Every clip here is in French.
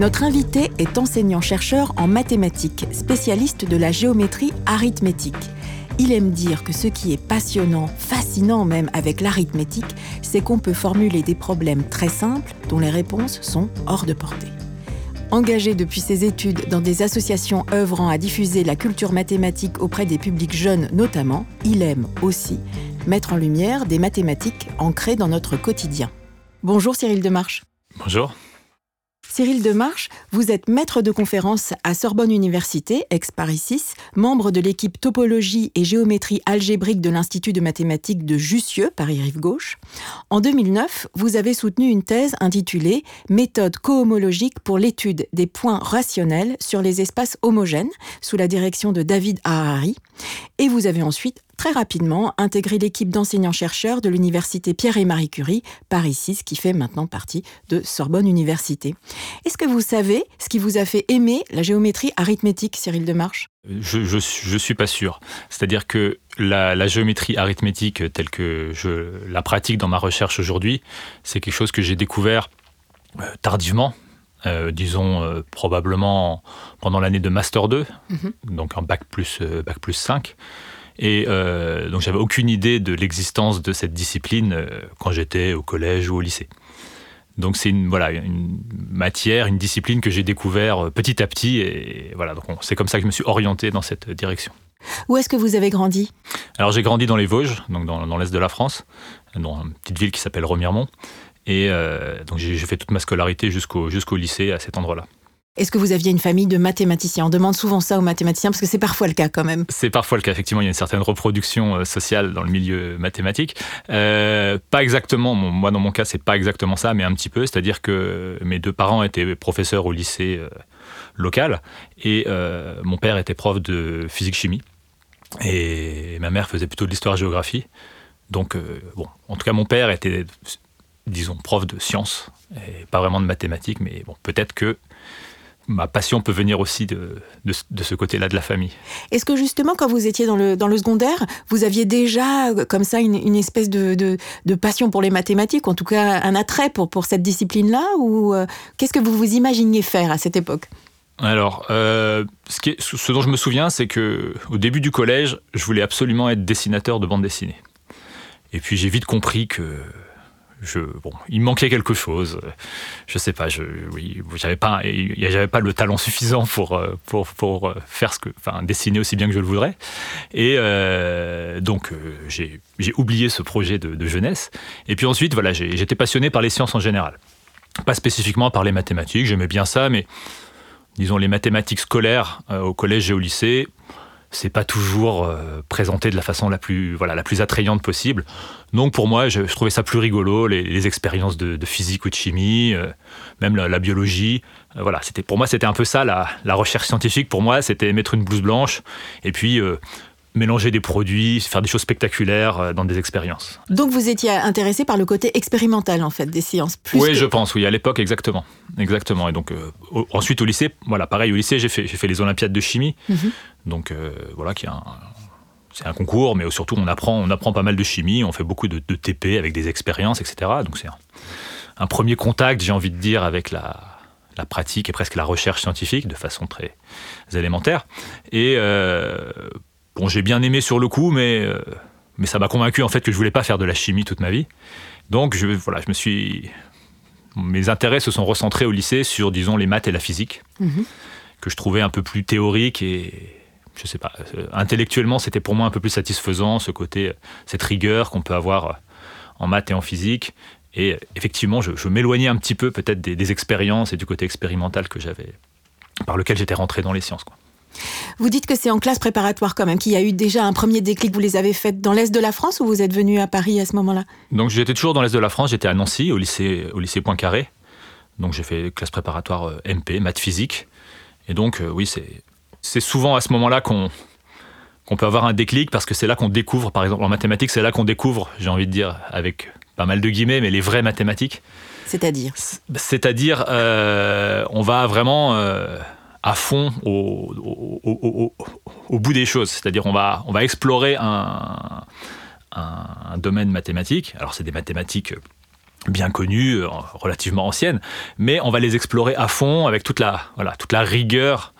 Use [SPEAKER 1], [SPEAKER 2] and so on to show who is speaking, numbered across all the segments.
[SPEAKER 1] Notre invité est enseignant-chercheur en mathématiques, spécialiste de la géométrie arithmétique. Il aime dire que ce qui est passionnant, fascinant même avec l'arithmétique, c'est qu'on peut formuler des problèmes très simples dont les réponses sont hors de portée. Engagé depuis ses études dans des associations œuvrant à diffuser la culture mathématique auprès des publics jeunes notamment, il aime aussi mettre en lumière des mathématiques ancrées dans notre quotidien. Bonjour Cyril Demarche.
[SPEAKER 2] Bonjour.
[SPEAKER 1] Cyril Demarche, vous êtes maître de conférence à Sorbonne Université, ex-Paris 6, membre de l'équipe topologie et géométrie algébrique de l'Institut de mathématiques de Jussieu, Paris-Rive Gauche. En 2009, vous avez soutenu une thèse intitulée Méthode cohomologique pour l'étude des points rationnels sur les espaces homogènes, sous la direction de David Harari. Et vous avez ensuite très rapidement intégré l'équipe d'enseignants-chercheurs de l'université Pierre et Marie Curie, Paris 6, qui fait maintenant partie de Sorbonne Université. Est-ce que vous savez ce qui vous a fait aimer la géométrie arithmétique, Cyril Demarche?
[SPEAKER 2] Je, je, je suis pas sûr. C'est-à-dire que la, la, géométrie arithmétique telle que je la pratique dans ma recherche aujourd'hui, c'est quelque chose que j'ai découvert euh, tardivement, euh, disons euh, probablement pendant l'année de Master 2, mm -hmm. donc en bac plus, euh, bac plus 5. Et euh, donc j'avais aucune idée de l'existence de cette discipline euh, quand j'étais au collège ou au lycée. Donc c'est une voilà une matière, une discipline que j'ai découvert euh, petit à petit et voilà donc c'est comme ça que je me suis orienté dans cette direction.
[SPEAKER 1] Où est-ce que vous avez grandi?
[SPEAKER 2] Alors j'ai grandi dans les Vosges, donc dans, dans l'est de la France, dans une petite ville qui s'appelle Remiremont. Et euh, donc j'ai fait toute ma scolarité jusqu'au jusqu'au lycée à cet endroit-là.
[SPEAKER 1] Est-ce que vous aviez une famille de mathématiciens? On demande souvent ça aux mathématiciens parce que c'est parfois le cas quand même.
[SPEAKER 2] C'est parfois le cas, effectivement, il y a une certaine reproduction euh, sociale dans le milieu mathématique. Euh, pas exactement, moi dans mon cas, c'est pas exactement ça, mais un petit peu. C'est-à-dire que mes deux parents étaient professeurs au lycée euh, local et euh, mon père était prof de physique-chimie et ma mère faisait plutôt de l'histoire-géographie. Donc, euh, bon, en tout cas, mon père était, disons, prof de sciences et pas vraiment de mathématiques, mais bon, peut-être que ma passion peut venir aussi de, de, de ce côté-là de la famille.
[SPEAKER 1] Est-ce que justement, quand vous étiez dans le, dans le secondaire, vous aviez déjà euh, comme ça une, une espèce de, de, de, passion pour les mathématiques, en tout cas un attrait pour, pour cette discipline-là Ou euh, qu'est-ce que vous vous imaginiez faire à cette époque?
[SPEAKER 2] Alors, euh, ce, qui est, ce, dont je me souviens, c'est que au début du collège, je voulais absolument être dessinateur de bande dessinée. Et puis j'ai vite compris que je, bon, il manquait quelque chose. Je sais pas, je, oui, j'avais pas, j'avais pas le talent suffisant pour, pour, pour faire ce que, enfin, dessiner aussi bien que je le voudrais. Et euh, donc, euh, j'ai oublié ce projet de, de, jeunesse. Et puis ensuite, voilà, j'étais passionné par les sciences en général. Pas spécifiquement par les mathématiques, j'aimais bien ça, mais disons les mathématiques scolaires euh, au collège et au lycée, c'est pas toujours euh, présenté de la façon la plus voilà la plus attrayante possible. Donc pour moi, je, trouvais ça plus rigolo les, expériences de, de, physique ou de chimie, euh, même la, biologie. Euh, voilà, c'était pour moi c'était un peu ça la, la, recherche scientifique. Pour moi, c'était mettre une blouse blanche et puis mélanger des produits, faire des choses spectaculaires euh, dans des expériences.
[SPEAKER 1] Donc vous étiez intéressé par le côté expérimental en fait des sciences plus
[SPEAKER 2] Oui,
[SPEAKER 1] que...
[SPEAKER 2] je pense, oui, à l'époque exactement. Exactement. Et donc euh, ensuite au lycée, voilà, pareil au lycée, j'ai fait, fait les olympiades de chimie. Mm -hmm. Donc euh, voilà qui est un c'est un concours, mais surtout on apprend, on apprend pas mal de chimie, on fait beaucoup de, de TP avec des expériences, etc. Donc c'est un, un, premier contact, j'ai envie de dire, avec la, la pratique et presque la recherche scientifique de façon très élémentaire. Et euh, Bon, j'ai bien aimé sur le coup, mais, euh, mais ça m'a convaincu en fait que je voulais pas faire de la chimie toute ma vie. Donc je, voilà, je me suis. Mes intérêts se sont recentrés au lycée sur, disons, les maths et la physique, -hmm. que je trouvais un peu plus théorique et, je sais pas, euh, intellectuellement, c'était pour moi un peu plus satisfaisant, ce côté, cette rigueur qu'on peut avoir en maths et en physique. Et effectivement, je, je m'éloignais un petit peu peut-être des, des, expériences et du côté expérimental que j'avais, par lequel j'étais rentré dans les sciences. Quoi.
[SPEAKER 1] Vous dites que c'est en classe préparatoire quand même, qu'il y a eu déjà un premier déclic. Vous les avez faites dans l'Est de la France ou vous êtes venu à Paris à ce moment-là?
[SPEAKER 2] Donc j'étais toujours dans l'Est de la France, j'étais à Nancy, au lycée, au lycée Poincaré. Donc j'ai fait classe préparatoire MP, maths physique. Et donc, oui, c'est souvent à ce moment-là qu'on qu'on peut avoir un déclic parce que c'est là qu'on découvre, par exemple en mathématiques, c'est là qu'on découvre, j'ai envie de dire, avec pas mal de guillemets, mais les vraies mathématiques.
[SPEAKER 1] C'est-à-dire?
[SPEAKER 2] C'est-à-dire, on va vraiment à fond au, bout des choses. C'est-à-dire on va, on va explorer un, domaine mathématique. Alors c'est des mathématiques bien connues, euh, relativement anciennes, mais on va les explorer à fond avec toute la, voilà, toute la rigueur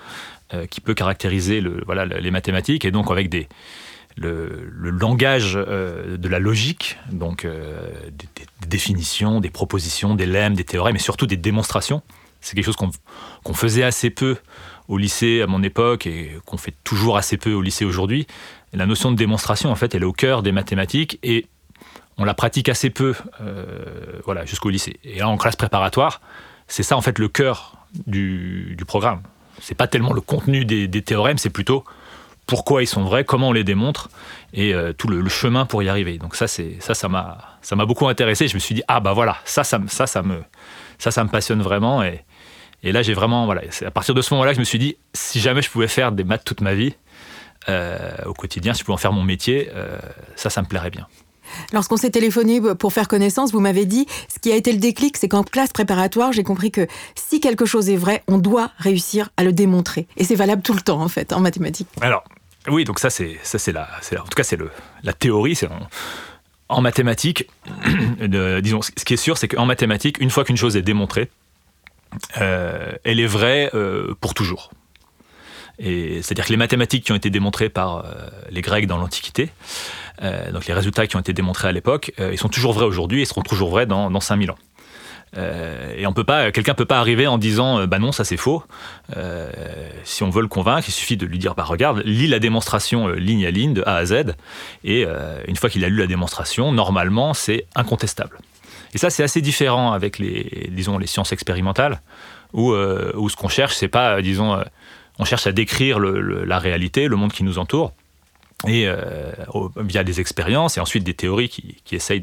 [SPEAKER 2] euh, qui peut caractériser le, voilà, les mathématiques, et donc avec des, le, langage euh, de la logique, donc des, définitions, des propositions, des lemmes, des théorèmes, et surtout des démonstrations. C'est quelque chose qu'on faisait assez peu au lycée à mon époque et qu'on fait toujours assez peu au lycée aujourd'hui. La notion de démonstration, en fait, elle est au cœur des mathématiques et on la pratique assez peu euh, voilà, jusqu'au lycée. Et là, en classe préparatoire, c'est ça, en fait, le cœur du, du programme. C'est pas tellement le contenu des, théorèmes, c'est plutôt pourquoi ils sont vrais, comment on les démontre et euh, tout le, chemin pour y arriver. Donc ça, c'est ça, ça m'a ça m'a beaucoup intéressé. Je me suis dit ah bah voilà, ça, ça, ça, ça me ça, ça me passionne vraiment et là, j'ai vraiment, voilà, c'est à partir de ce moment-là que je me suis dit, si jamais je pouvais faire des maths toute ma vie, euh, au quotidien, si je pouvais en faire mon métier, euh, ça, ça me plairait bien.
[SPEAKER 1] Lorsqu'on s'est téléphoné pour faire connaissance, vous m'avez dit, ce qui a été le déclic, c'est qu'en classe préparatoire, j'ai compris que si quelque chose est vrai, on doit réussir à le démontrer. Et c'est valable tout le temps, en fait, en mathématiques.
[SPEAKER 2] Alors, oui, donc ça, c'est, ça, c'est la, en tout cas, c'est le, la théorie, c'est en, mathématiques, disons, ce qui est sûr, c'est qu'en mathématiques, une fois qu'une chose est démontrée, euh, elle est vraie euh, pour toujours. C'est-à-dire que les mathématiques qui ont été démontrées par euh, les Grecs dans l'Antiquité, donc les résultats qui ont été démontrés à l'époque, ils sont toujours vrais aujourd'hui et seront toujours vrais dans, dans 5000 ans. et on peut pas, quelqu'un peut pas arriver en disant bah non ça c'est faux. si on veut le convaincre, il suffit de lui dire bah regarde, lis la démonstration ligne à ligne de A à Z et une fois qu'il a lu la démonstration, normalement c'est incontestable. Et ça, c'est assez différent avec les, disons, les sciences expérimentales, où, euh, où ce qu'on cherche, c'est pas, euh, disons, euh, on cherche à décrire la réalité, le monde qui nous entoure, et via des expériences et ensuite des théories qui, qui essayent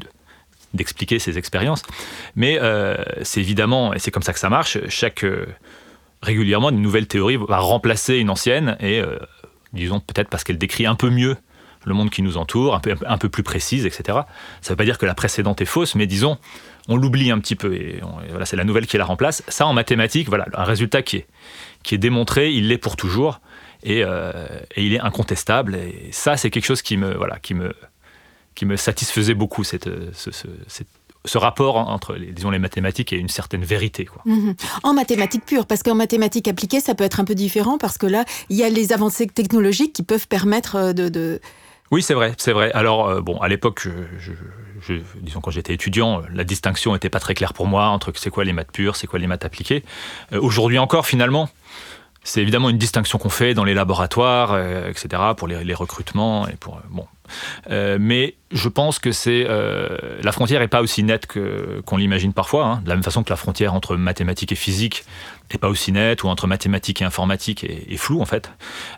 [SPEAKER 2] d'expliquer ces expériences. Mais c'est évidemment, et c'est comme ça que ça marche, chaque régulièrement une nouvelle théorie va remplacer une ancienne et disons peut-être parce qu'elle décrit un peu mieux le monde qui nous entoure, un peu, un peu plus précise, etc. Ça ne veut pas dire que la précédente est fausse, mais disons, on l'oublie un petit peu et, voilà, c'est la nouvelle qui la remplace. Ça, en mathématiques, voilà, un résultat qui est, qui est démontré, il l'est pour toujours et, euh, et, il est incontestable. Et ça, c'est quelque chose qui me, voilà, qui me, qui me satisfaisait beaucoup, cette, ce, ce, rapport entre les, disons, les mathématiques et une certaine vérité. Quoi.
[SPEAKER 1] Mhm. En mathématiques pures, parce qu'en mathématiques appliquées, ça peut être un peu différent, parce que là, il y a les avancées technologiques qui peuvent permettre euh, de
[SPEAKER 2] oui, c'est vrai, c'est vrai. Alors, euh, bon, à l'époque, disons quand j'étais étudiant, la distinction n'était pas très claire pour moi entre c'est quoi les maths pures, c'est quoi les maths appliquées. Euh, aujourd'hui encore, finalement, c'est évidemment une distinction qu'on fait dans les laboratoires, euh, etc., pour les, les, recrutements et pour bon, euh, mais je pense que c'est euh, la frontière n'est pas aussi nette qu'on l'imagine parfois. Hein. de la même façon que la frontière entre mathématiques et physique n'est pas aussi nette, ou entre mathématiques et informatique est, floue en fait.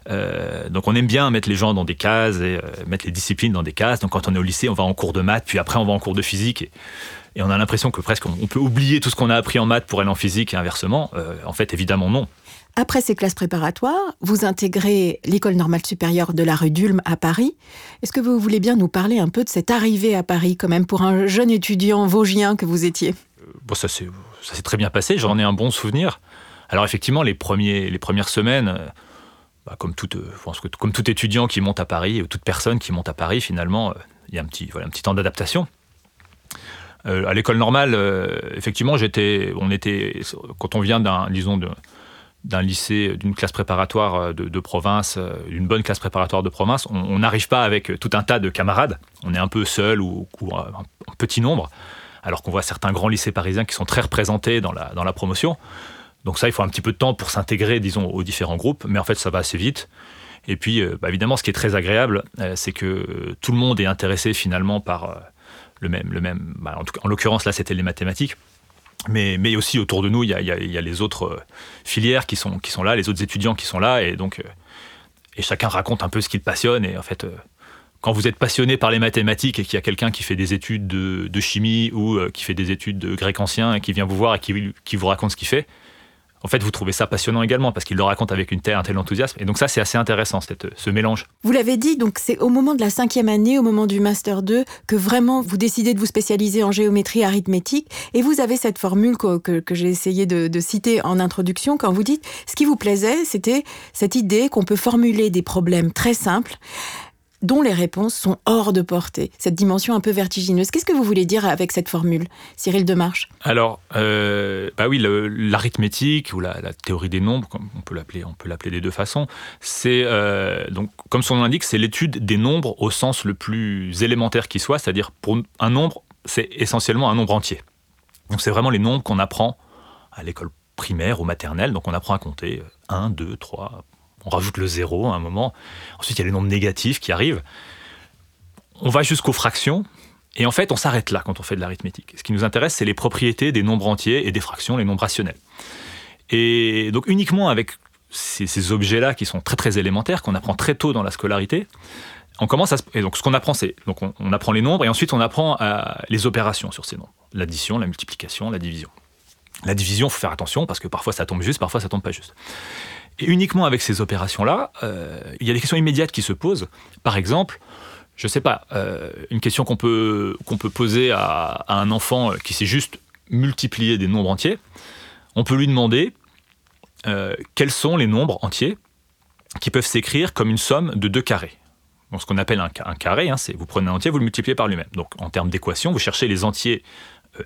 [SPEAKER 2] Euh, donc on aime bien mettre les gens dans des cases et mettre les disciplines dans des cases. Donc quand on est au lycée, on va en cours de maths, puis après on va en cours de physique. Et, et on a l'impression que presque on peut oublier tout ce qu'on a appris en maths pour aller en physique et inversement. en fait, évidemment non.
[SPEAKER 1] Après ces classes préparatoires, vous intégrez l'école normale supérieure de la rue d'Ulm à Paris. Est-ce que vous voulez bien nous parler un peu de cette arrivée à Paris, quand même, pour un jeune étudiant vosgien que vous étiez?
[SPEAKER 2] Euh, bon, Ça s'est très bien passé, j'en ai un bon souvenir. Alors effectivement, les, premiers, les premières semaines, euh, bah, comme, tout, euh, comme tout étudiant qui monte à Paris, ou toute personne qui monte à Paris, finalement, il y a un petit, voilà, un petit temps d'adaptation. à l'école normale, effectivement, j'étais, on était, quand on vient d'un, disons, de, d'un lycée, d'une classe préparatoire euh, de, province, euh, d'une bonne classe préparatoire de province, on n'arrive pas avec tout un tas de camarades. On est un peu seul ou, un, petit nombre, alors qu'on voit certains grands lycées parisiens qui sont très représentés dans la, dans la promotion. Donc ça, il faut un petit peu de temps pour s'intégrer, disons, aux différents groupes, mais en fait, ça va assez vite. Et puis, euh, bah, évidemment, ce qui est très agréable, c'est que tout le monde est intéressé finalement par le même, le même. Bah, en, en l'occurrence, là, c'était les mathématiques mais, aussi autour de nous, il y a, les autres euh, filières qui sont, là, les autres étudiants qui sont là, et donc euh, et chacun raconte un peu ce qu'il passionne. Et en fait, euh, quand vous êtes passionné par les mathématiques et qu'il y a quelqu'un qui fait des études de, chimie ou qui fait des études de grec ancien et qui vient vous voir et qui vous raconte ce qu'il fait, en fait, vous trouvez ça passionnant également parce qu'il le raconte avec une telle, un tel enthousiasme. Et donc ça, c'est assez intéressant, cette, ce mélange.
[SPEAKER 1] Vous l'avez dit, donc c'est au moment de la cinquième année, au moment du Master 2, que vraiment vous décidez de vous spécialiser en géométrie arithmétique. Et vous avez cette formule que, que, j'ai essayé de, citer en introduction quand vous dites, ce qui vous plaisait, c'était cette idée qu'on peut formuler des problèmes très simples dont les réponses sont hors de portée, cette dimension un peu vertigineuse. Qu'est-ce que vous voulez dire avec cette formule, Cyril Demarche?
[SPEAKER 2] Alors, euh, bah oui, l'arithmétique ou la, théorie des nombres, on peut l'appeler, on peut l'appeler des deux façons. C'est euh, donc, comme son nom l'indique, c'est l'étude des nombres au sens le plus élémentaire qui soit, c'est-à-dire pour un nombre, c'est essentiellement un nombre entier. Donc, c'est vraiment les nombres qu'on apprend à l'école primaire ou maternelle. Donc, on apprend à compter 1, 2, 3, on rajoute le zéro à un moment. Ensuite, il y a les nombres négatifs qui arrivent. On va jusqu'aux fractions. Et en fait, on s'arrête là quand on fait de l'arithmétique. Ce qui nous intéresse, c'est les propriétés des nombres entiers et des fractions, les nombres rationnels. Et donc uniquement avec ces, objets-là qui sont très très élémentaires, qu'on apprend très tôt dans la scolarité, on commence à et donc ce qu'on apprend c'est donc on, apprend les nombres et ensuite on apprend les opérations sur ces nombres, l'addition, la multiplication, la division. La division, faut faire attention parce que parfois ça tombe juste, parfois ça tombe pas juste. Et uniquement avec ces opérations-là, euh, il y a des questions immédiates qui se posent. Par exemple, je ne sais pas, euh, une question qu'on peut, peut poser à, un enfant qui sait juste multiplier des nombres entiers, on peut lui demander euh, quels sont les nombres entiers qui peuvent s'écrire comme une somme de deux carrés. Donc, ce qu'on appelle un, un carré, hein, c'est vous prenez un entier, vous le multipliez par lui-même. Donc en termes d'équation, vous cherchez les entiers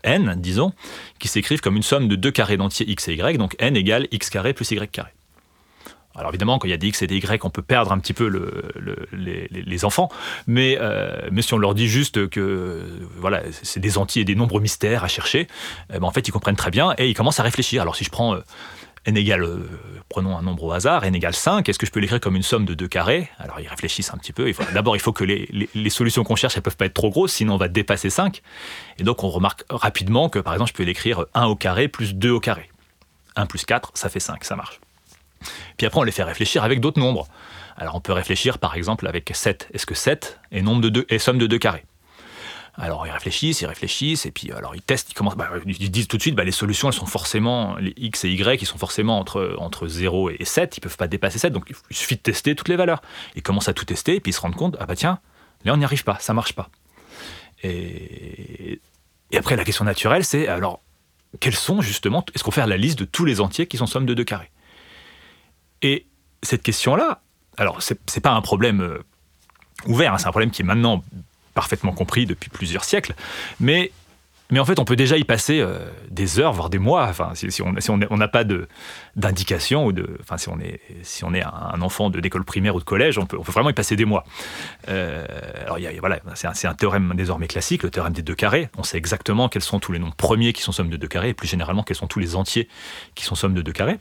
[SPEAKER 2] n, disons, qui s'écrivent comme une somme de deux carrés d'entiers x et y, donc n égale x carré plus y carré. Alors évidemment, quand il y a des X et des Y, on peut perdre un petit peu les, enfants, mais, euh, mais si on leur dit juste que voilà, c'est des entiers et des nombres mystères à chercher, eh ben, en fait, ils comprennent très bien et ils commencent à réfléchir. Alors si je prends euh, n égale, euh, prenons un nombre au hasard, n égale 5, est-ce que je peux l'écrire comme une somme de deux carrés? Alors ils réfléchissent un petit peu. D'abord, il faut que les, solutions qu'on cherche, elles peuvent pas être trop grosses, sinon on va dépasser 5. Et donc on remarque rapidement que par exemple, je peux l'écrire 1 au carré plus 2 au carré. 1 plus 4, ça fait 5, ça marche. Puis après, on les fait réfléchir avec d'autres nombres. Alors on peut réfléchir par exemple avec 7. Est-ce que 7 est, nombre de est somme de 2 carrés? Alors ils réfléchissent, ils réfléchissent, et puis alors ils testent, ils, commencent, bah, ils disent tout de suite, bah, les solutions, elles sont forcément, les x et y, ils sont forcément entre, entre 0 et 7, ils peuvent pas dépasser 7, donc il suffit de tester toutes les valeurs. Ils commencent à tout tester, et puis ils se rendent compte, ah bah tiens, là on n'y arrive pas, ça marche pas. Et, et après la question naturelle, c'est alors, quels sont justement, est-ce qu'on fait la liste de tous les entiers qui sont somme de 2 carrés? Et cette question-là, alors c'est pas un problème euh, ouvert, hein, c'est un problème qui est maintenant parfaitement compris depuis plusieurs siècles, mais mais en fait, on peut déjà y passer euh, des heures, voire des mois. Enfin, si, on n'a si on, pas d'indication ou de, enfin, si on est si on est un enfant d'école primaire ou de collège, on peut, on peut, vraiment y passer des mois. Euh, alors, voilà, c'est un, un, théorème désormais classique, le théorème des deux carrés. On sait exactement quels sont tous les nombres premiers qui sont somme de deux carrés, et plus généralement quels sont tous les entiers qui sont somme de deux carrés.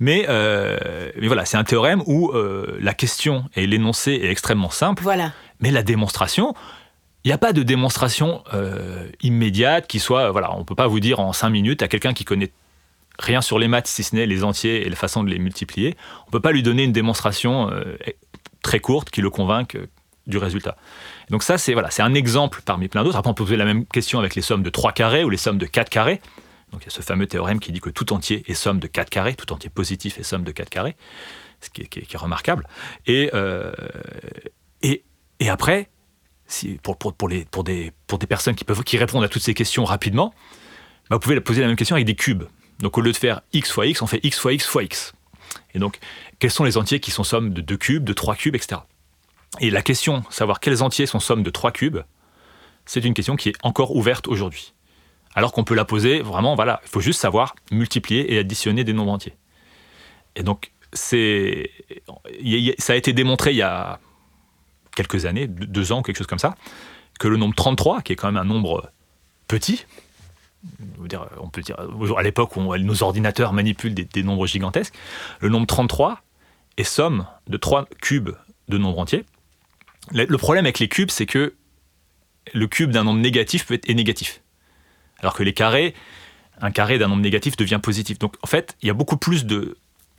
[SPEAKER 2] Mais, euh, mais voilà, c'est un théorème où euh, la question et l'énoncé est extrêmement simple.
[SPEAKER 1] Voilà.
[SPEAKER 2] Mais la démonstration, il n'y a pas de démonstration euh, immédiate qui soit. Voilà, on ne peut pas vous dire en cinq minutes à quelqu'un qui connaît rien sur les maths, si ce n'est les entiers et la façon de les multiplier. On ne peut pas lui donner une démonstration très courte qui le convainque du résultat. Donc ça, c'est voilà, c'est un exemple parmi plein d'autres. Après, on peut poser la même question avec les sommes de 3 carrés ou les sommes de 4 carrés. Donc il y a ce fameux théorème qui dit que tout entier est somme de 4 carrés, tout entier positif est somme de 4 carrés, ce qui est, remarquable. Euh, et, et, après, pour, pour, les, pour des personnes qui, peuvent, qui répondent à toutes ces questions rapidement, bah, vous pouvez poser la même question avec des cubes. Donc au lieu de faire x fois x, on fait x fois x fois x. Et donc, quels sont les entiers qui sont somme de 2 cubes, de 3 cubes, etc. Et la question, savoir quels entiers sont somme de 3 cubes, c'est une question qui est encore ouverte aujourd'hui alors qu'on peut la poser vraiment, voilà, il faut juste savoir multiplier et additionner des nombres entiers. Et donc, ça a été démontré il y a quelques années, deux ans, quelque chose comme ça, que le nombre 33, qui est quand même un nombre petit, on peut dire, à l'époque où nos ordinateurs manipulent des, nombres gigantesques, le nombre 33 est somme de trois cubes de nombres entiers. Le problème avec les cubes, c'est que le cube d'un nombre négatif peut être négatif. Alors que les carrés, un carré d'un nombre négatif devient positif. Donc en fait, il y a beaucoup plus de,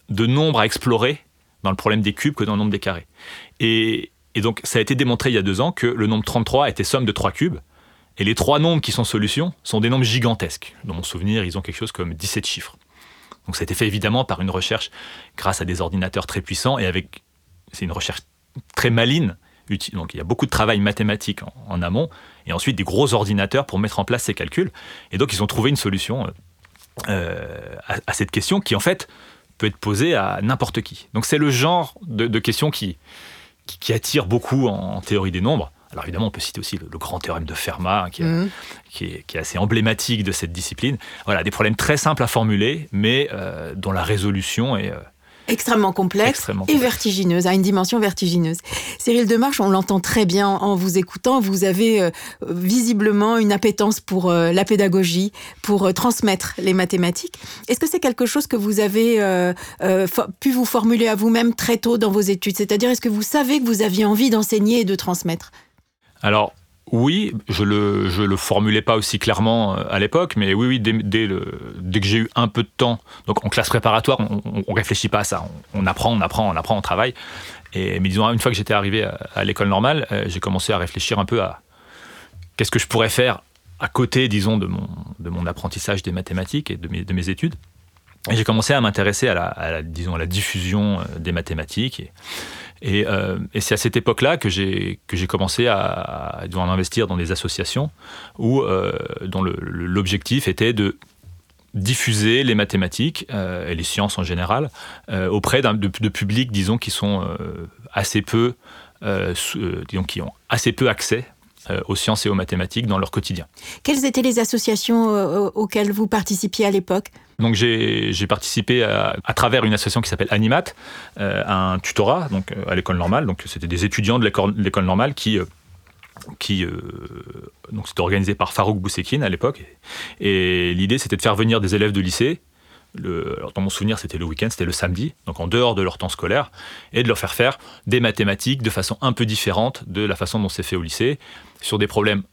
[SPEAKER 2] de nombres à explorer dans le problème des cubes que dans le nombre des carrés. Et, donc ça a été démontré il y a deux ans que le nombre 33 était somme de trois cubes. Et les trois nombres qui sont solutions sont des nombres gigantesques. Dans mon souvenir, ils ont quelque chose comme 17 chiffres. Donc ça a été fait évidemment par une recherche grâce à des ordinateurs très puissants et avec c'est une recherche très maline. Donc il y a beaucoup de travail mathématique en, amont et ensuite des gros ordinateurs pour mettre en place ces calculs. Et donc ils ont trouvé une solution euh, euh, à, cette question qui en fait peut être posée à n'importe qui. Donc c'est le genre de, question qui, qui, attire beaucoup en, théorie des nombres. Alors évidemment, on peut citer aussi le, grand théorème de Fermat, hein, mmh. qui, est, assez emblématique de cette discipline. Voilà, des problèmes très simples à formuler, mais euh, dont la résolution est,
[SPEAKER 1] extrêmement complexe et vertigineuse, à une dimension vertigineuse. Cyril Demarche, on l'entend très bien en vous écoutant, vous avez euh, visiblement une appétence pour euh, la pédagogie, pour euh, transmettre les mathématiques. Est-ce que c'est quelque chose que vous avez pu vous formuler à vous-même très tôt dans vos études? C'est-à-dire, est-ce que vous savez que vous aviez envie d'enseigner et de transmettre?
[SPEAKER 2] Alors, oui, je le, je le formulais pas aussi clairement euh, à l'époque, mais oui, oui, dès, dès, que j'ai eu un peu de temps, donc en classe préparatoire, on, on, réfléchit pas à ça, on, apprend, on apprend, on apprend, on travaille. Et mais disons, une fois que j'étais arrivé à, l'école normale, euh, j'ai commencé à réfléchir un peu à qu'est-ce que je pourrais faire à côté, disons, de mon, de mon apprentissage des mathématiques et de mes, de mes études. Et j'ai commencé à m'intéresser à la, à la, diffusion euh, des mathématiques. Euh, et, c'est à cette époque-là que j'ai commencé à, investir dans des associations euh, dont l'objectif était de diffuser les mathématiques euh, et les sciences en général auprès de, de, publics, disons, qui sont assez peu, disons, qui ont assez peu accès aux sciences et aux mathématiques dans leur quotidien.
[SPEAKER 1] Quelles étaient les associations auxquelles vous participiez à l'époque?
[SPEAKER 2] Donc j'ai participé à, travers une association qui s'appelle Animat euh, à un tutorat donc euh, à l'école normale. Donc c'était des étudiants de l'école normale qui euh, qui donc c'était organisé par Farouk Boussekine à l'époque et l'idée c'était de faire venir des élèves de lycée dans mon souvenir, c'était le week-end, c'était le samedi, donc en dehors de leur temps scolaire, et de leur faire faire des mathématiques de façon un peu différente de la façon dont c'est fait au lycée, sur des problèmes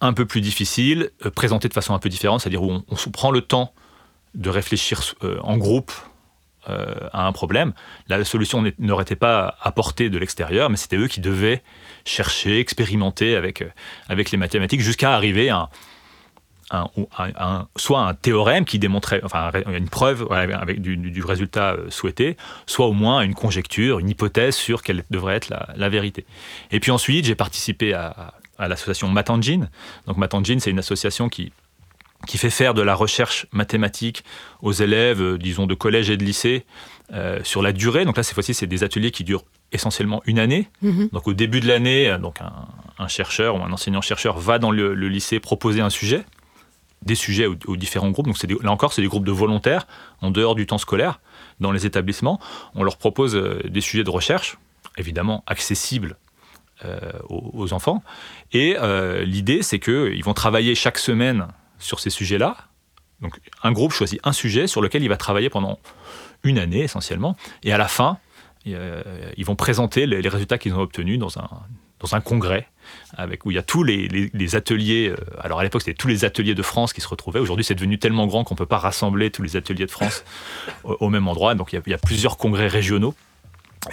[SPEAKER 2] un peu plus difficiles, présentés de façon un peu différente, c'est-à-dire où on, prend le temps de réfléchir euh, en groupe euh, à un problème. la solution n'aurait été pas apportée de l'extérieur, mais c'était eux qui devaient chercher, expérimenter avec, euh, les mathématiques jusqu'à arriver à soit un théorème qui démontrait, enfin une preuve avec du, résultat souhaité, soit au moins une conjecture, une hypothèse sur quelle devrait être la, vérité. Et puis ensuite, j'ai participé à, à l'association Matangine. Donc Matangine, c'est une association qui qui fait faire de la recherche mathématique aux élèves, euh, disons, de collège et de lycée euh, sur la durée. Donc là, cette fois-ci, c'est des ateliers qui durent essentiellement une année. Mhm. Donc au début de l'année, euh, donc un, chercheur ou un enseignant-chercheur va dans le, lycée proposer un sujet, des sujets aux, différents groupes. Donc là encore, c'est des groupes de volontaires en dehors du temps scolaire dans les établissements. On leur propose des sujets de recherche, évidemment accessibles aux, aux, enfants. Et l'idée, c'est qu'ils vont travailler chaque semaine sur ces sujets-là. Donc un groupe choisit un sujet sur lequel il va travailler pendant une année essentiellement, et à la fin, euh, ils vont présenter les, résultats qu'ils ont obtenus dans un, un congrès où il y a tous les, ateliers. Euh, alors à l'époque, c'était tous les ateliers de France qui se retrouvaient. Aujourd'hui, c'est devenu tellement grand qu'on ne peut pas rassembler tous les ateliers de France au, même endroit. Donc il y, a, plusieurs congrès régionaux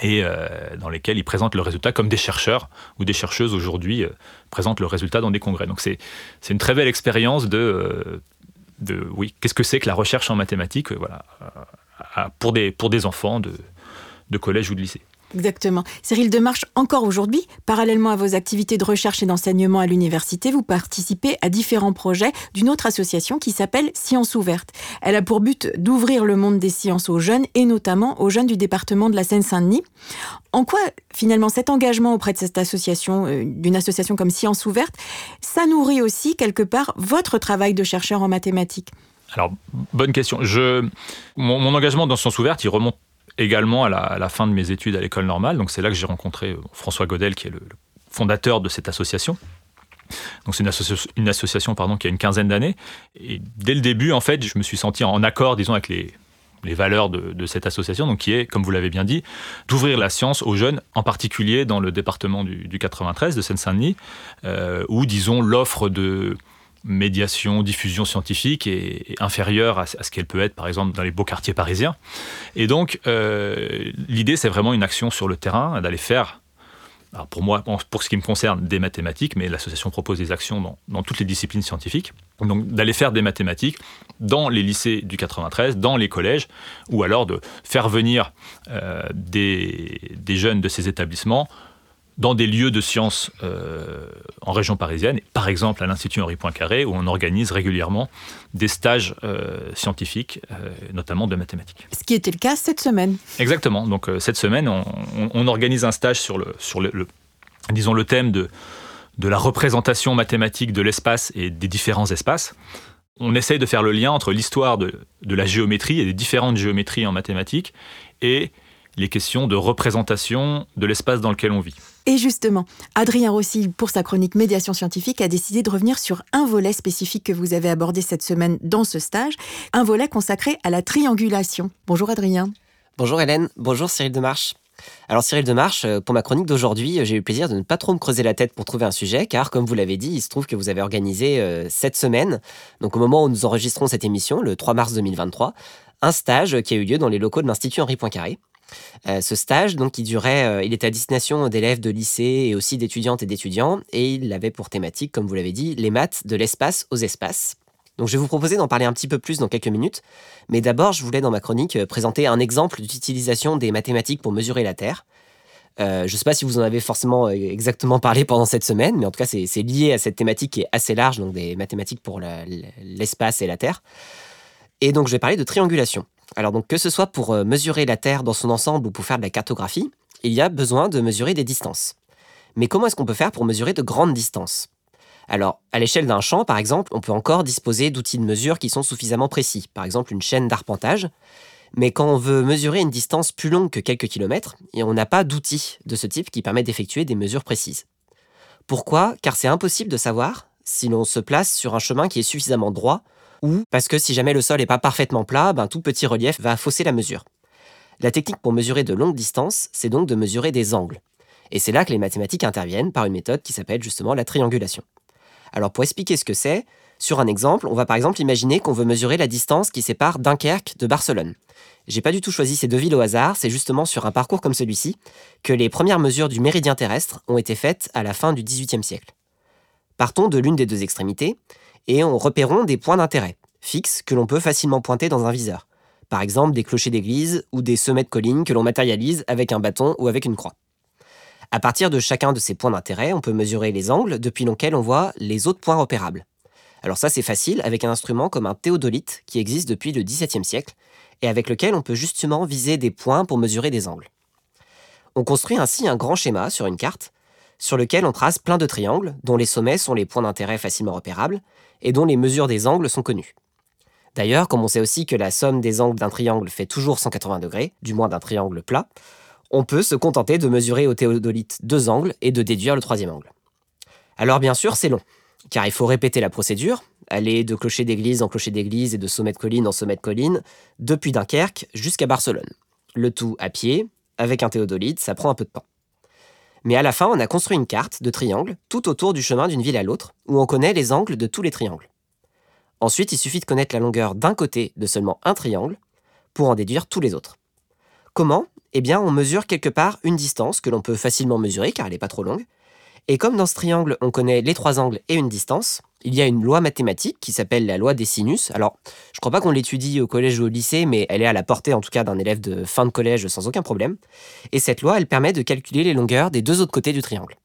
[SPEAKER 2] et euh, dans lesquels ils présentent le résultat comme des chercheurs ou des chercheuses aujourd'hui présentent le résultat dans des congrès. Donc c'est une très belle expérience de, euh, oui, qu'est-ce que c'est que la recherche en mathématiques euh, voilà, pour, des, pour des enfants de, de collège ou de lycée.
[SPEAKER 1] Exactement. Cyril Demarche, encore aujourd'hui, parallèlement à vos activités de recherche et d'enseignement à l'université, vous participez à différents projets d'une autre association qui s'appelle Sciences ouvertes. Elle a pour but d'ouvrir le monde des sciences aux jeunes et notamment aux jeunes du département de la Seine-Saint-Denis. En quoi, finalement, cet engagement auprès de cette association, euh, d'une association comme Sciences ouvertes, ça nourrit aussi quelque part votre travail de chercheur en mathématiques?
[SPEAKER 2] Alors, bonne question. Je, mon, mon engagement dans Sciences ouvertes, il remonte également à la, fin de mes études à l'école normale. Donc c'est là que j'ai rencontré euh, François Godel, qui est le, fondateur de cette association. Donc c'est une, association pardon, qui a une quinzaine d'années. Et dès le début, en fait, je me suis senti en accord, disons, avec les, les valeurs de, cette association, donc qui est, comme vous l'avez bien dit, d'ouvrir la science aux jeunes, en particulier dans le département du, 93 de Seine-Saint-Denis, euh, où, disons, l'offre de médiation, diffusion scientifique est, inférieure à, ce qu'elle peut être, par exemple, dans les beaux quartiers parisiens. Et donc, euh, l'idée, c'est vraiment une action sur le terrain, d'aller faire pour moi, pour ce qui me concerne, des mathématiques, mais l'association propose des actions dans, toutes les disciplines scientifiques. Donc d'aller faire des mathématiques dans les lycées du 93, dans les collèges, ou alors de faire venir euh, des, jeunes de ces établissements dans des lieux de sciences euh, en région parisienne, par exemple à l'Institut Henri Poincaré, où on organise régulièrement des stages euh, scientifiques, notamment de mathématiques.
[SPEAKER 1] Ce qui était le cas cette semaine.
[SPEAKER 2] Exactement. Donc cette semaine, on, organise un stage sur le, sur le disons, le thème de, de la représentation mathématique de l'espace et des différents espaces. On essaye de faire le lien entre l'histoire de, de, la géométrie et des différentes géométries en mathématiques et les questions de représentation de l'espace dans lequel on vit.
[SPEAKER 1] Et justement, Adrien Rossi, pour sa chronique Médiation scientifique, a décidé de revenir sur un volet spécifique que vous avez abordé cette semaine dans ce stage, un volet consacré à la triangulation. Bonjour Adrien.
[SPEAKER 3] Bonjour Hélène, bonjour Cyril Demarche. Alors Cyril Demarche, euh, pour ma chronique d'aujourd'hui, euh, j'ai eu le plaisir de ne pas trop me creuser la tête pour trouver un sujet, car comme vous l'avez dit, il se trouve que vous avez organisé euh, cette semaine, donc au moment où nous enregistrons cette émission, le 3 mars 2023, un stage qui a eu lieu dans les locaux de l'Institut Henri Poincaré. Ce stage, donc, qui durait, il était à destination d'élèves de lycée et aussi d'étudiantes et d'étudiants, et il avait pour thématique, comme vous l'avez dit, les maths de l'espace aux espaces. Donc je vais vous proposer d'en parler un petit peu plus dans quelques minutes, mais d'abord je voulais dans ma chronique euh, présenter un exemple d'utilisation des mathématiques pour mesurer la Terre. Euh, je ne sais pas si vous en avez forcément euh, exactement parlé pendant cette semaine, mais en tout cas c'est lié à cette thématique qui est assez large, donc des mathématiques pour l'espace et la Terre. Et donc je vais parler de triangulation. Alors donc que ce soit pour mesurer la Terre dans son ensemble ou pour faire de la cartographie, il y a besoin de mesurer des distances. Mais comment est-ce qu'on peut faire pour mesurer de grandes distances? Alors, à l'échelle d'un champ, par exemple, on peut encore disposer d'outils de mesure qui sont suffisamment précis, par exemple une chaîne d'arpentage. Mais quand on veut mesurer une distance plus longue que quelques kilomètres, on n'a pas d'outils de ce type qui permettent d'effectuer des mesures précises. Pourquoi? Car c'est impossible de savoir si l'on se place sur un chemin qui est suffisamment droit ou parce que si jamais le sol n'est pas parfaitement plat, ben, tout petit relief va fausser la mesure. La technique pour mesurer de longues distances, c'est donc de mesurer des angles. Et c'est là que les mathématiques interviennent par une méthode qui s'appelle justement la triangulation. Alors pour expliquer ce que c'est, sur un exemple, on va par exemple imaginer qu'on veut mesurer la distance qui sépare Dunkerque de Barcelone. J'ai pas du tout choisi ces deux villes au hasard, c'est justement sur un parcours comme celui-ci que les premières mesures du méridien terrestre ont été faites à la fin du XVIIIe siècle. Partons de l'une des deux extrémités et on repérons des points d'intérêt fixes que l'on peut facilement pointer dans un viseur. Par exemple des clochers d'église ou des sommets de collines que l'on matérialise avec un bâton ou avec une croix. À partir de chacun de ces points d'intérêt, on peut mesurer les angles depuis lesquels on voit les autres points repérables. Alors ça c'est facile avec un instrument comme un théodolite qui existe depuis le XVIIe siècle et avec lequel on peut justement viser des points pour mesurer des angles. On construit ainsi un grand schéma sur une carte sur lequel on trace plein de triangles dont les sommets sont les points d'intérêt facilement repérables et dont les mesures des angles sont connues. D'ailleurs, comme on sait aussi que la somme des angles d'un triangle fait toujours 180 degrés, du moins d'un triangle plat, on peut se contenter de mesurer au théodolite deux angles et de déduire le troisième angle. Alors bien sûr, c'est long, car il faut répéter la procédure, aller de clocher d'église en clocher d'église et de sommet de colline en sommet de colline, depuis Dunkerque jusqu'à Barcelone. Le tout à pied, avec un théodolite, ça prend un peu de temps. Mais à la fin, on a construit une carte de triangles tout autour du chemin d'une ville à l'autre, où on connaît les angles de tous les triangles. Ensuite, il suffit de connaître la longueur d'un côté de seulement un triangle pour en déduire tous les autres. Comment? Eh bien, on mesure quelque part une distance que l'on peut facilement mesurer car elle n'est pas trop longue. Et comme dans ce triangle, on connaît les trois angles et une distance, il y a une loi mathématique qui s'appelle la loi des sinus. Alors, je ne crois pas qu'on l'étudie au collège ou au lycée, mais elle est à la portée en tout cas d'un élève de fin de collège sans aucun problème. Et cette loi, elle permet de calculer les longueurs des deux autres côtés du triangle.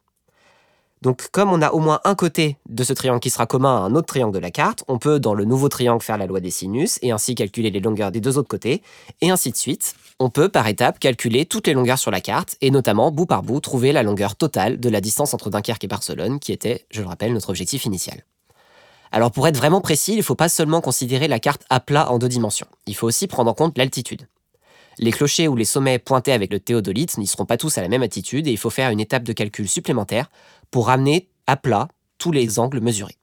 [SPEAKER 3] Donc comme on a au moins un côté de ce triangle qui sera commun à un autre triangle de la carte, on peut dans le nouveau triangle faire la loi des sinus et ainsi calculer les longueurs des deux autres côtés, et ainsi de suite. On peut par étape calculer toutes les longueurs sur la carte et notamment bout par bout trouver la longueur totale de la distance entre Dunkerque et Barcelone qui était, je le rappelle, notre objectif initial. Alors pour être vraiment précis, il ne faut pas seulement considérer la carte à plat en deux dimensions, il faut aussi prendre en compte l'altitude. Les clochers ou les sommets pointés avec le théodolite n'y seront pas tous à la même altitude et il faut faire une étape de calcul supplémentaire pour ramener à plat tous les angles mesurés.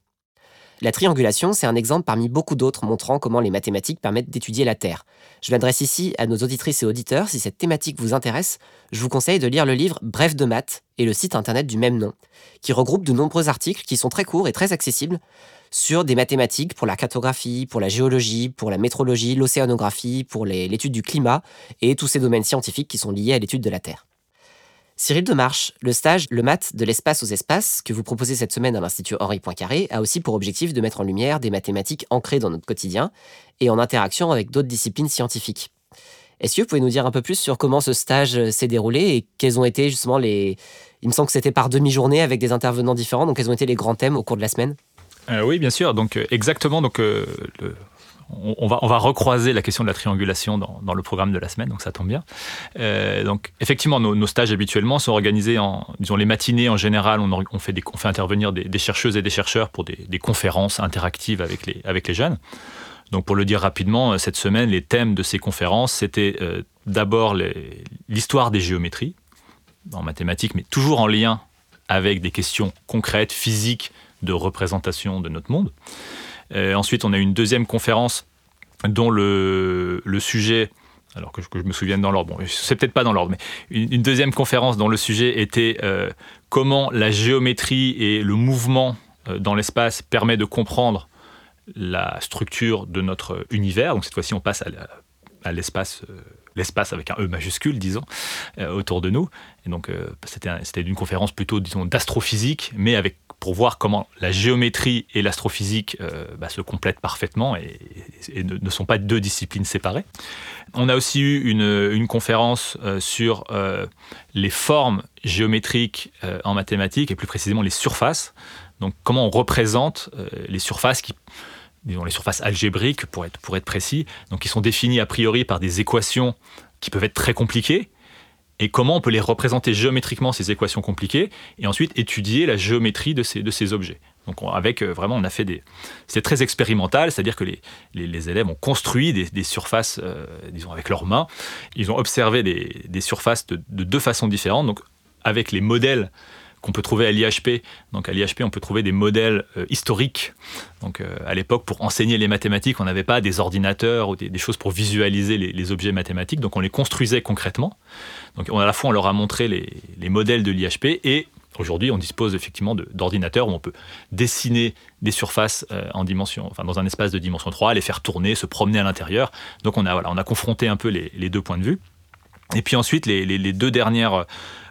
[SPEAKER 3] La triangulation, c'est un exemple parmi beaucoup d'autres montrant comment les mathématiques permettent d'étudier la Terre. Je m'adresse ici à nos auditrices et auditeurs. Si cette thématique vous intéresse, je vous conseille de lire le livre Bref de maths et le site internet du même nom, qui regroupe de nombreux articles qui sont très courts et très accessibles sur des mathématiques pour la cartographie, pour la géologie, pour la métrologie, l'océanographie, pour l'étude du climat et tous ces domaines scientifiques qui sont liés à l'étude de la Terre. Cyril Demarche, le stage Le maths de l'espace aux espaces que vous proposez cette semaine à l'Institut Henri Poincaré a aussi pour objectif de mettre en lumière des mathématiques ancrées dans notre quotidien et en interaction avec d'autres disciplines scientifiques. Est-ce que vous pouvez nous dire un peu plus sur comment ce stage s'est déroulé et quels ont été justement les... Il me semble que c'était par demi-journée avec des intervenants différents, donc quels ont été les grands thèmes au cours de la semaine?
[SPEAKER 2] Euh, Oui, bien sûr. Donc euh, exactement. Donc euh, on, va, on va recroiser la question de la triangulation dans, le programme de la semaine, donc ça tombe bien. Donc effectivement, nos, stages habituellement sont organisés en, disons les matinées en général, on, fait, des, fait intervenir des, chercheuses et des chercheurs pour des, conférences interactives avec les, avec les jeunes. Donc pour le dire rapidement, cette semaine, les thèmes de ces conférences, c'était d'abord l'histoire des géométries en mathématiques, mais toujours en lien avec des questions concrètes, physiques, de représentation de notre monde. Euh, ensuite, on a eu une deuxième conférence dont le, sujet alors que je, me souvienne dans l'ordre, bon, c'est peut-être pas dans l'ordre, mais une, deuxième conférence dont le sujet était euh, comment la géométrie et le mouvement euh, dans l'espace permet de comprendre la structure de notre univers. Donc cette fois-ci, on passe à, l'espace, l'espace avec un E majuscule, disons, autour de nous. Et donc c'était, c'était une conférence plutôt, disons, d'astrophysique, mais avec pour voir comment la géométrie et l'astrophysique euh, bah, se complètent parfaitement et, ne, sont pas deux disciplines séparées. On a aussi eu une, conférence euh, sur euh, les formes géométriques en mathématiques et plus précisément les surfaces. Donc comment on représente les surfaces qui les surfaces algébriques pour être, pour être précis, donc qui sont définies a priori par des équations qui peuvent être très compliquées, et comment on peut les représenter géométriquement, ces équations compliquées, et ensuite étudier la géométrie de ces, objets. Donc avec euh, vraiment, on a fait des... C'est très expérimental, c'est-à-dire que les, élèves ont construit des, surfaces, euh, disons, avec leurs mains. Ils ont observé des, des surfaces de, de, deux façons différentes, donc avec les modèles qu'on peut trouver à l'IHP. Donc à l'IHP, on peut trouver des modèles euh, historiques. Donc euh, à l'époque, pour enseigner les mathématiques, on n'avait pas des ordinateurs ou des, choses pour visualiser les, objets mathématiques. Donc on les construisait concrètement. Donc on, à la fois, on leur a montré les, modèles de l'IHP et Aujourd'hui, on dispose effectivement d'ordinateurs où on peut dessiner des surfaces euh, en dimension, enfin dans un espace de dimension 3, les faire tourner, se promener à l'intérieur. Donc on a, voilà, on a confronté un peu les, deux points de vue. Et puis ensuite, les, les deux dernières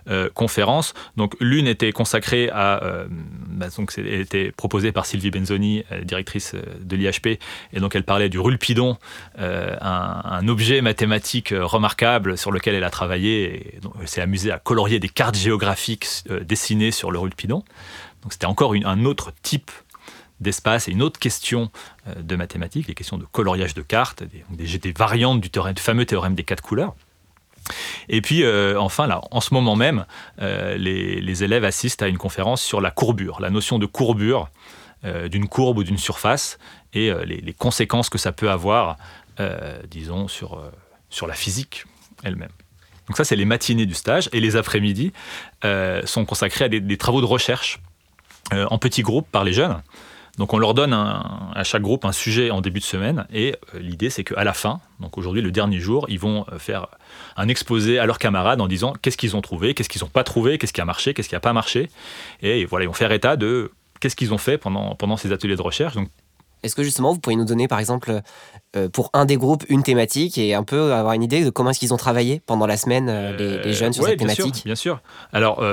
[SPEAKER 2] euh, conférences. Donc l'une était consacrée à, euh, bah, donc elle était proposée par Sylvie Benzoni, euh, directrice de l'IHP, et donc elle parlait du rulpidon, un, objet mathématique remarquable sur lequel elle a travaillé. Et donc, elle s'est amusée à colorier des cartes géographiques dessinées sur le rulpidon. Donc c'était encore un autre type d'espace et une autre question de mathématiques, les questions de coloriage de cartes, des, variantes du, du fameux théorème des quatre couleurs. Et puis, euh, enfin, là, en ce moment même, euh, les, élèves assistent à une conférence sur la courbure, la notion de courbure euh, d'une courbe ou d'une surface et les, conséquences que ça peut avoir, disons, sur, sur la physique elle-même. Donc ça, c'est les matinées du stage. Et les après-midi sont consacrés à des travaux de recherche en petits groupes par les jeunes. Donc on leur donne à chaque groupe un sujet en début de semaine et euh, l'idée c'est qu'à la fin, donc aujourd'hui le dernier jour, ils vont euh, faire un exposé à leurs camarades en disant qu'est-ce qu'ils ont trouvé, qu'est-ce qu'ils n'ont pas trouvé, qu'est-ce qui a marché, qu'est-ce qui n'a pas marché. Et voilà, ils vont faire état de qu'est-ce qu'ils ont fait pendant, pendant ces ateliers de recherche. Donc,
[SPEAKER 3] est-ce que justement vous pourriez nous donner par exemple euh, pour un des groupes une thématique et un peu avoir une idée de comment est-ce qu'ils ont travaillé pendant la semaine les, jeunes sur cette thématique?
[SPEAKER 2] Bien sûr. Alors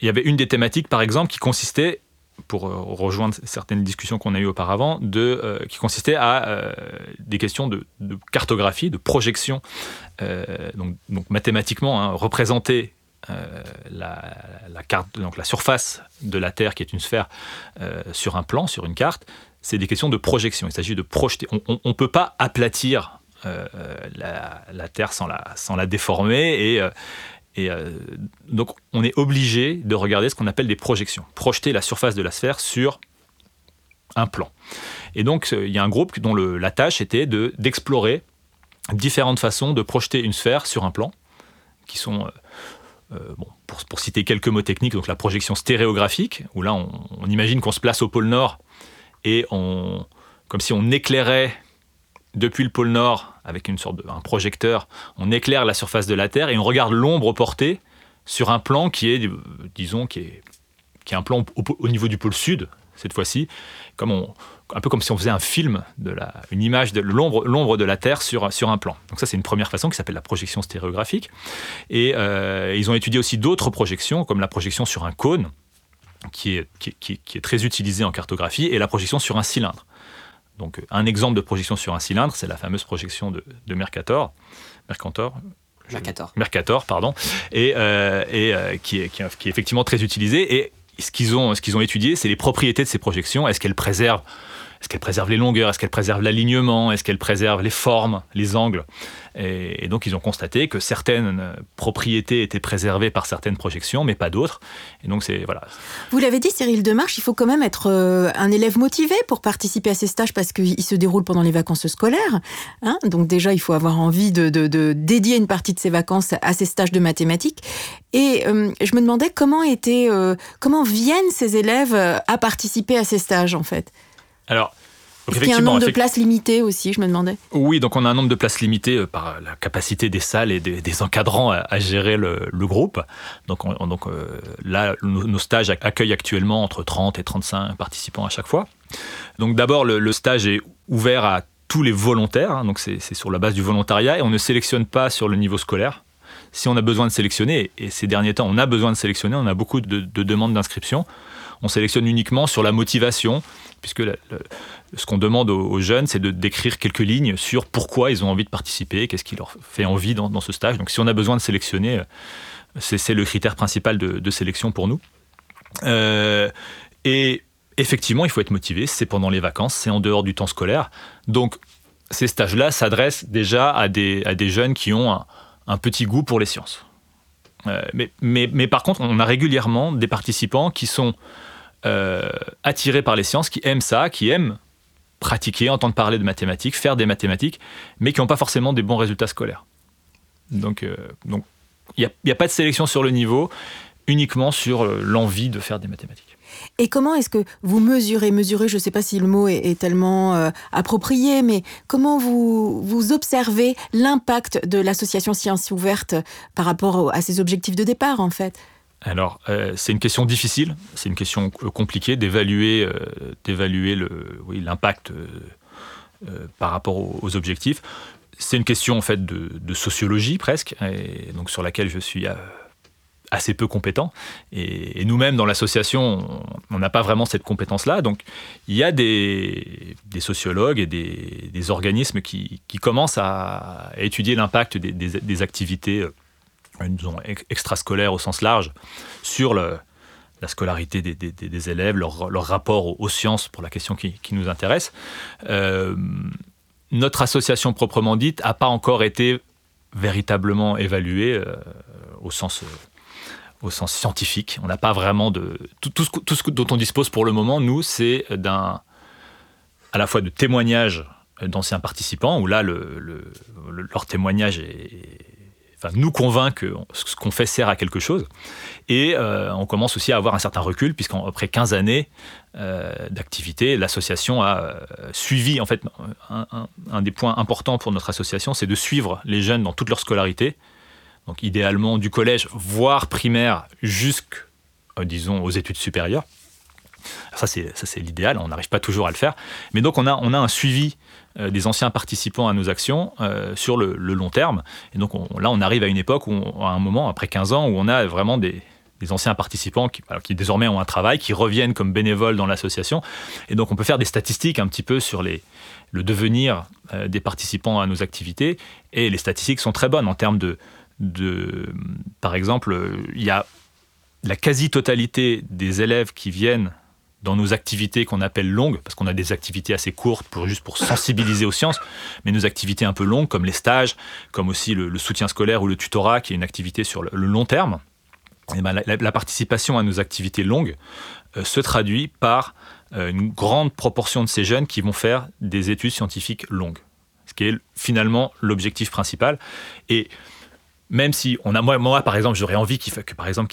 [SPEAKER 2] il y avait une des thématiques par exemple qui consistait pour euh, rejoindre certaines discussions qu'on a eues auparavant, de, euh, qui consistaient à euh, des questions de, cartographie, de projection, donc, mathématiquement, hein, représenter la, carte, donc la surface de la Terre, qui est une sphère, sur un plan, sur une carte, c'est des questions de projection. Il s'agit de projeter. On ne peut pas aplatir la, la, Terre sans la, sans la déformer et et euh, donc, on est obligé de regarder ce qu'on appelle des projections, projeter la surface de la sphère sur un plan. Et donc, euh, il y a un groupe dont la tâche était d'explorer différentes façons de projeter une sphère sur un plan, qui sont, euh, bon, pour, citer quelques mots techniques, donc la projection stéréographique, où là, on, on imagine qu'on se place au pôle Nord et on, comme si on éclairait depuis le pôle Nord, avec une sorte de un projecteur, on éclaire la surface de la Terre et on regarde l'ombre portée sur un plan qui est, disons, qui est, qui est un plan au, niveau du pôle Sud, cette fois-ci, comme on, un peu comme si on faisait un film, de la, une image de l'ombre, de la Terre sur, sur un plan. Donc ça, c'est une première façon qui s'appelle la projection stéréographique. Et euh, ils ont étudié aussi d'autres projections, comme la projection sur un cône, qui est, qui, est très utilisée en cartographie, et la projection sur un cylindre. Donc un exemple de projection sur un cylindre, c'est la fameuse projection de, Mercator. Mercator,
[SPEAKER 3] Mercator.
[SPEAKER 2] Mercator, pardon, et, euh, et euh, qui, est, qui, est, effectivement très utilisée. Et ce qu'ils ont, ce qu'ils ont étudié, c'est les propriétés de ces projections. Est-ce qu'elles préservent est-ce qu'elle préserve les longueurs? Est-ce qu'elle préserve l'alignement? Est-ce qu'elle préserve les formes, les angles? Et, donc ils ont constaté que certaines propriétés étaient préservées par certaines projections, mais pas d'autres. Et donc c'est voilà.
[SPEAKER 1] Vous l'avez dit, Cyril Demarche, il faut quand même être euh, un élève motivé pour participer à ces stages parce qu'ils se déroulent pendant les vacances scolaires. Hein. donc déjà, il faut avoir envie de, dédier une partie de ses vacances à ces stages de mathématiques. Et euh, je me demandais comment étaient, euh, comment viennent ces élèves à participer à ces stages en fait?
[SPEAKER 2] Alors,
[SPEAKER 1] il y a un nombre de places limitées aussi, je me demandais.
[SPEAKER 2] Oui, donc on a un nombre de places limitées euh, par la capacité des salles et des, encadrants à, gérer le, groupe. Donc, donc euh, là, nos, stages accueillent actuellement entre 30 et 35 participants à chaque fois. Donc d'abord, le, stage est ouvert à tous les volontaires, hein. donc c'est sur la base du volontariat et on ne sélectionne pas sur le niveau scolaire. Si on a besoin de sélectionner, et ces derniers temps on a besoin de sélectionner, on a beaucoup de, de demandes d'inscription, on sélectionne uniquement sur la motivation, puisque ce qu'on demande aux, jeunes, c'est de décrire quelques lignes sur pourquoi ils ont envie de participer, qu'est-ce qui leur fait envie dans, ce stage. Donc si on a besoin de sélectionner, euh, c'est le critère principal de, sélection pour nous. Euh, et effectivement, il faut être motivé, c'est pendant les vacances, c'est en dehors du temps scolaire. Donc ces stages-là s'adressent déjà à des, jeunes qui ont un, petit goût pour les sciences. Euh, mais, par contre, on a régulièrement des participants qui sont euh, attirés par les sciences, qui aiment ça, qui aiment pratiquer, entendre parler de mathématiques, faire des mathématiques, mais qui n'ont pas forcément des bons résultats scolaires. Donc, euh, donc il n'y a, pas de sélection sur le niveau, uniquement sur euh, l'envie de faire des mathématiques.
[SPEAKER 1] Et comment est-ce que vous mesurez, mesurez, je ne sais pas si le mot est, tellement approprié, mais comment vous, vous observez l'impact de l'association Sciences Ouvertes par rapport à ses objectifs de départ, en fait?
[SPEAKER 2] Alors, euh, c'est une question difficile, c'est une question euh, compliquée d'évaluer, euh, l'impact par rapport aux, objectifs. C'est une question en fait de, sociologie presque, donc sur laquelle je suis assez peu compétent. Et, nous-mêmes dans l'association, on n'a pas vraiment cette compétence-là. Donc, il y a des, sociologues et des, organismes qui, commencent à étudier l'impact des, des activités disons, extrascolaire au sens large, sur la scolarité des, élèves, leur, rapport aux, sciences pour la question qui, nous intéresse. Euh, notre association proprement dite n'a pas encore été véritablement évaluée euh, au sens... au sens scientifique. On n'a pas vraiment de... Tout, ce, dont on dispose pour le moment, nous, c'est à la fois de témoignages d'anciens participants, où là, le, le, leur témoignage est, nous convainc que ce qu'on fait sert à quelque chose. Et euh, on commence aussi à avoir un certain recul, puisqu'après 15 années euh, d'activité, l'association a euh, suivi, en fait, un, des points importants pour notre association, c'est de suivre les jeunes dans toute leur scolarité. Donc idéalement du collège, voire primaire, jusqu'aux disons, aux études supérieures. Ça, c'est l'idéal, on n'arrive pas toujours à le faire. Mais donc, on a, on a un suivi des anciens participants à nos actions euh, sur le, long terme. Et donc là, on arrive à une époque, où à un moment, après 15 ans, où on a vraiment des, anciens participants qui, désormais ont un travail, qui reviennent comme bénévoles dans l'association. Et donc on peut faire des statistiques un petit peu sur le devenir euh, des participants à nos activités. Et les statistiques sont très bonnes en termes de... de par exemple, il y a la quasi-totalité des élèves qui viennent dans nos activités qu'on appelle longues, parce qu'on a des activités assez courtes pour juste pour sensibiliser aux sciences, mais nos activités un peu longues, comme les stages, comme aussi le, soutien scolaire ou le tutorat, qui est une activité sur le, long terme, eh ben, la, participation à nos activités longues euh, se traduit par euh, une grande proportion de ces jeunes qui vont faire des études scientifiques longues, ce qui est finalement l'objectif principal. Et même si on a moi, par exemple, j'aurais envie que par exemple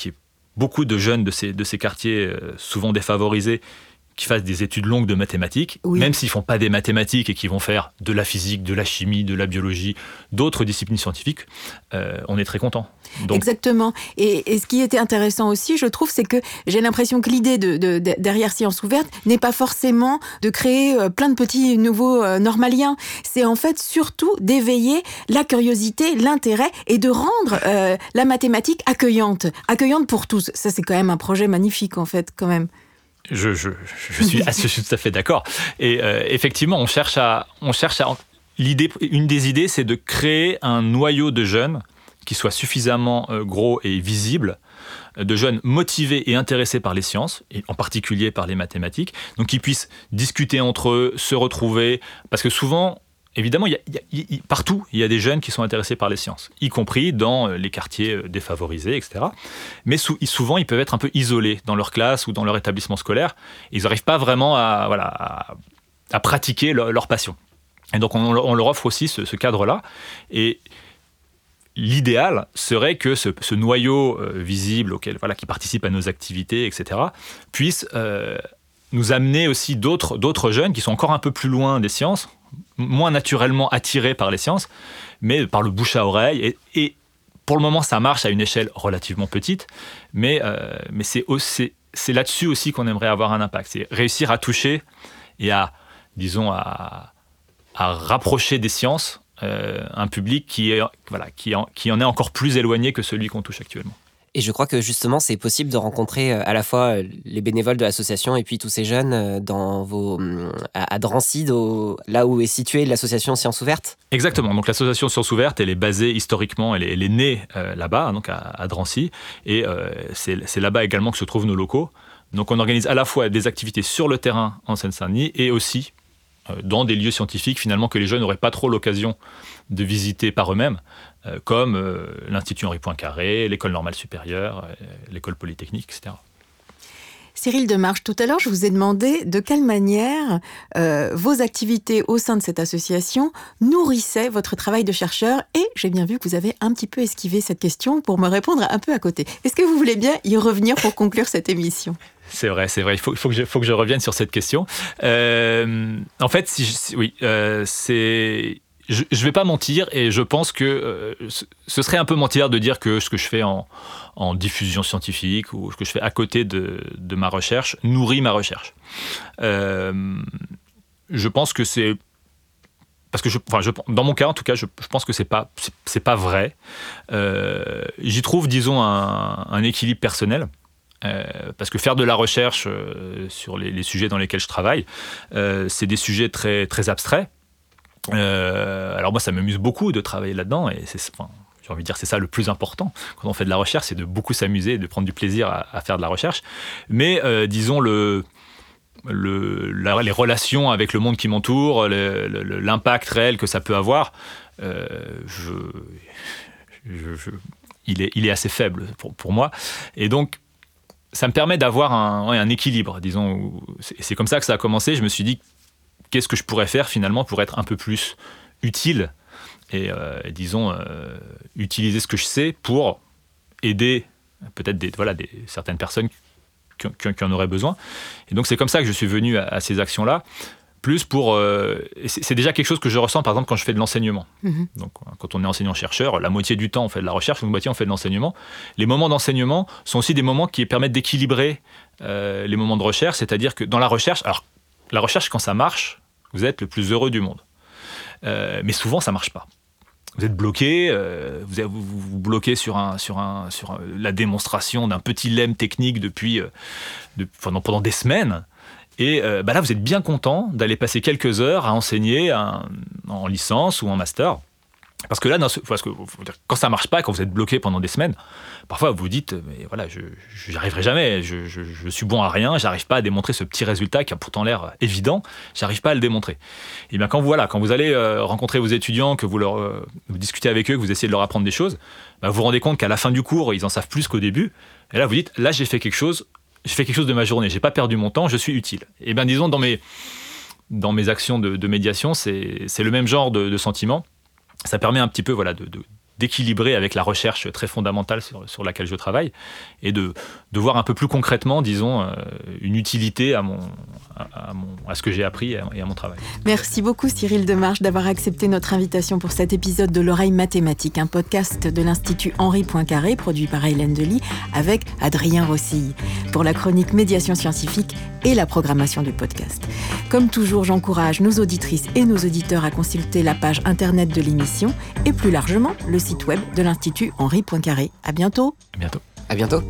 [SPEAKER 2] beaucoup de jeunes de ces, de ces quartiers euh, souvent défavorisés qui fassent des études longues de mathématiques, même s'ils font pas des mathématiques et qui vont faire de la physique, de la chimie, de la biologie, d'autres disciplines scientifiques, euh, on est très content.
[SPEAKER 1] Exactement. Et, ce qui était intéressant aussi, je trouve, c'est que j'ai l'impression que l'idée de, derrière Science ouverte n'est pas forcément de créer euh, plein de petits nouveaux euh, normaliens. C'est en fait surtout d'éveiller la curiosité, l'intérêt et de rendre la mathématique accueillante, accueillante pour tous. Ça, c'est quand même un projet magnifique en fait, quand même.
[SPEAKER 2] Je, je, je, suis, tout à fait d'accord. Et euh, effectivement, on cherche à, on cherche à l'idée, une des idées, c'est de créer un noyau de jeunes qui soit suffisamment euh, gros et visible, de jeunes motivés et intéressés par les sciences, et en particulier par les mathématiques, donc qui puissent discuter entre eux, se retrouver, parce que souvent Évidemment, partout, il y a des jeunes qui sont intéressés par les sciences, y compris dans euh, les quartiers euh, défavorisés, etc. Mais souvent, ils peuvent être un peu isolés dans leur classe ou dans leur établissement scolaire. Ils n'arrivent pas vraiment à, pratiquer leur, passion. Et donc, on, leur offre aussi ce, cadre-là. Et l'idéal serait que ce, noyau euh, visible auquel, voilà, qui participe à nos activités, etc., puisse nous amener aussi d'autres jeunes qui sont encore un peu plus loin des sciences, moins naturellement attirés par les sciences, mais par le bouche à oreille. Et, pour le moment, ça marche à une échelle relativement petite, mais, euh, c'est là-dessus aussi qu'on aimerait avoir un impact. C'est réussir à toucher et à, disons, à, rapprocher des sciences euh, un public qui, est, voilà, qui en est encore plus éloigné que celui qu'on touche actuellement.
[SPEAKER 3] Et je crois que justement, c'est possible de rencontrer euh, à la fois euh, les bénévoles de l'association et puis tous ces jeunes euh, dans vos, hum, à, Drancy, là où est située l'association Sciences Ouvertes.
[SPEAKER 2] Exactement. Donc l'association Sciences Ouvertes, elle est basée historiquement, elle est, née là-bas, donc à, Drancy, et c'est là-bas également que se trouvent nos locaux. Donc on organise à la fois des activités sur le terrain en Seine-Saint-Denis et aussi dans des lieux scientifiques finalement que les jeunes n'auraient pas trop l'occasion de visiter par eux-mêmes. Euh, comme euh, l'Institut Henri Poincaré, l'École normale supérieure, euh, l'École polytechnique, etc.
[SPEAKER 1] Cyril Demarche, tout à l'heure, je vous ai demandé de quelle manière vos activités au sein de cette association nourrissaient votre travail de chercheur et j'ai bien vu que vous avez un petit peu esquivé cette question pour me répondre un peu à côté. Est-ce que vous voulez bien y revenir pour conclure cette émission?
[SPEAKER 2] C'est vrai, c'est vrai. Il faut, que je, je, revienne sur cette question. en fait, si oui, c'est je ne vais pas mentir et je pense que euh, ce serait un peu mentir de dire que ce que je fais en, diffusion scientifique ou ce que je fais à côté de, ma recherche nourrit ma recherche. Euh, je pense que c'est parce que je, je, dans mon cas en tout cas, je, pense que c'est pas pas vrai. Euh, j'y trouve, disons, un, équilibre personnel. Parce que faire de la recherche sur les, sujets dans lesquels je travaille, c'est des sujets très très abstraits euh, alors moi, ça m'amuse beaucoup de travailler là-dedans et j'ai envie de dire, c'est ça le plus important quand on fait de la recherche, c'est de beaucoup s'amuser, de prendre du plaisir à, faire de la recherche. Mais euh, disons le le, les relations avec le monde qui m'entoure, l'impact réel que ça peut avoir, euh, je, il, est, il est assez faible pour, pour, moi. Et donc, ça me permet d'avoir un, équilibre, disons. C'est comme ça que ça a commencé. Je me suis dit, qu'est-ce que je pourrais faire finalement pour être un peu plus utile et, euh, disons euh, utiliser ce que je sais pour aider peut-être voilà, certaines personnes qui, en auraient besoin. Et donc c'est comme ça que je suis venu à, ces actions-là. Plus pour. Euh, c'est déjà quelque chose que je ressens, par exemple, quand je fais de l'enseignement. Mm-hmm. Donc, quand on est enseignant-chercheur, la moitié du temps, on fait de la recherche, la moitié, on fait de l'enseignement. Les moments d'enseignement sont aussi des moments qui permettent d'équilibrer les moments de recherche, c'est-à-dire que dans la recherche, alors la recherche, quand ça marche, vous êtes le plus heureux du monde. Euh, mais souvent, ça marche pas. Vous êtes bloqué, euh, vous, vous, vous, bloquez sur, un, sur, un, sur la démonstration d'un petit lemme technique depuis, euh, pendant, pendant des semaines. Et bah là, vous êtes bien content d'aller passer quelques heures à enseigner en licence ou en master. Parce que là, parce que, quand ça marche pas, quand vous êtes bloqué pendant des semaines, parfois vous vous dites, mais voilà, je n'y arriverai jamais, je, suis bon à rien, j'arrive pas à démontrer ce petit résultat qui a pourtant l'air évident, j'arrive pas à le démontrer. Et bien quand vous, voilà, quand vous allez euh, rencontrer vos étudiants, que vous, leur, euh, vous discutez avec eux, que vous essayez de leur apprendre des choses, bah, vous vous rendez compte qu'à la fin du cours, ils en savent plus qu'au début. Et là, vous dites, là, j'ai fait quelque chose, j'ai fait quelque chose de ma journée, j'ai pas perdu mon temps, je suis utile. Et bien disons, dans mes, dans mes actions de, de médiation, c'est le même genre de, de sentiment ça permet un petit peu voilà, de, d'équilibrer avec la recherche très fondamentale sur, laquelle je travaille et de, de, voir un peu plus concrètement, disons, euh, une utilité à mon, à, ce que j'ai appris et à, mon travail.
[SPEAKER 1] Merci beaucoup Cyril Demarche d'avoir accepté notre invitation pour cet épisode de l'oreille mathématique, un podcast de l'Institut Henri Poincaré produit par Hélène Delis avec Adrien Rossi pour la chronique médiation scientifique et la programmation du podcast. Comme toujours, j'encourage nos auditrices et nos auditeurs à consulter la page internet de l'émission et plus largement le site web de l'Institut Henri Poincaré. À bientôt.
[SPEAKER 2] À bientôt.
[SPEAKER 3] À bientôt.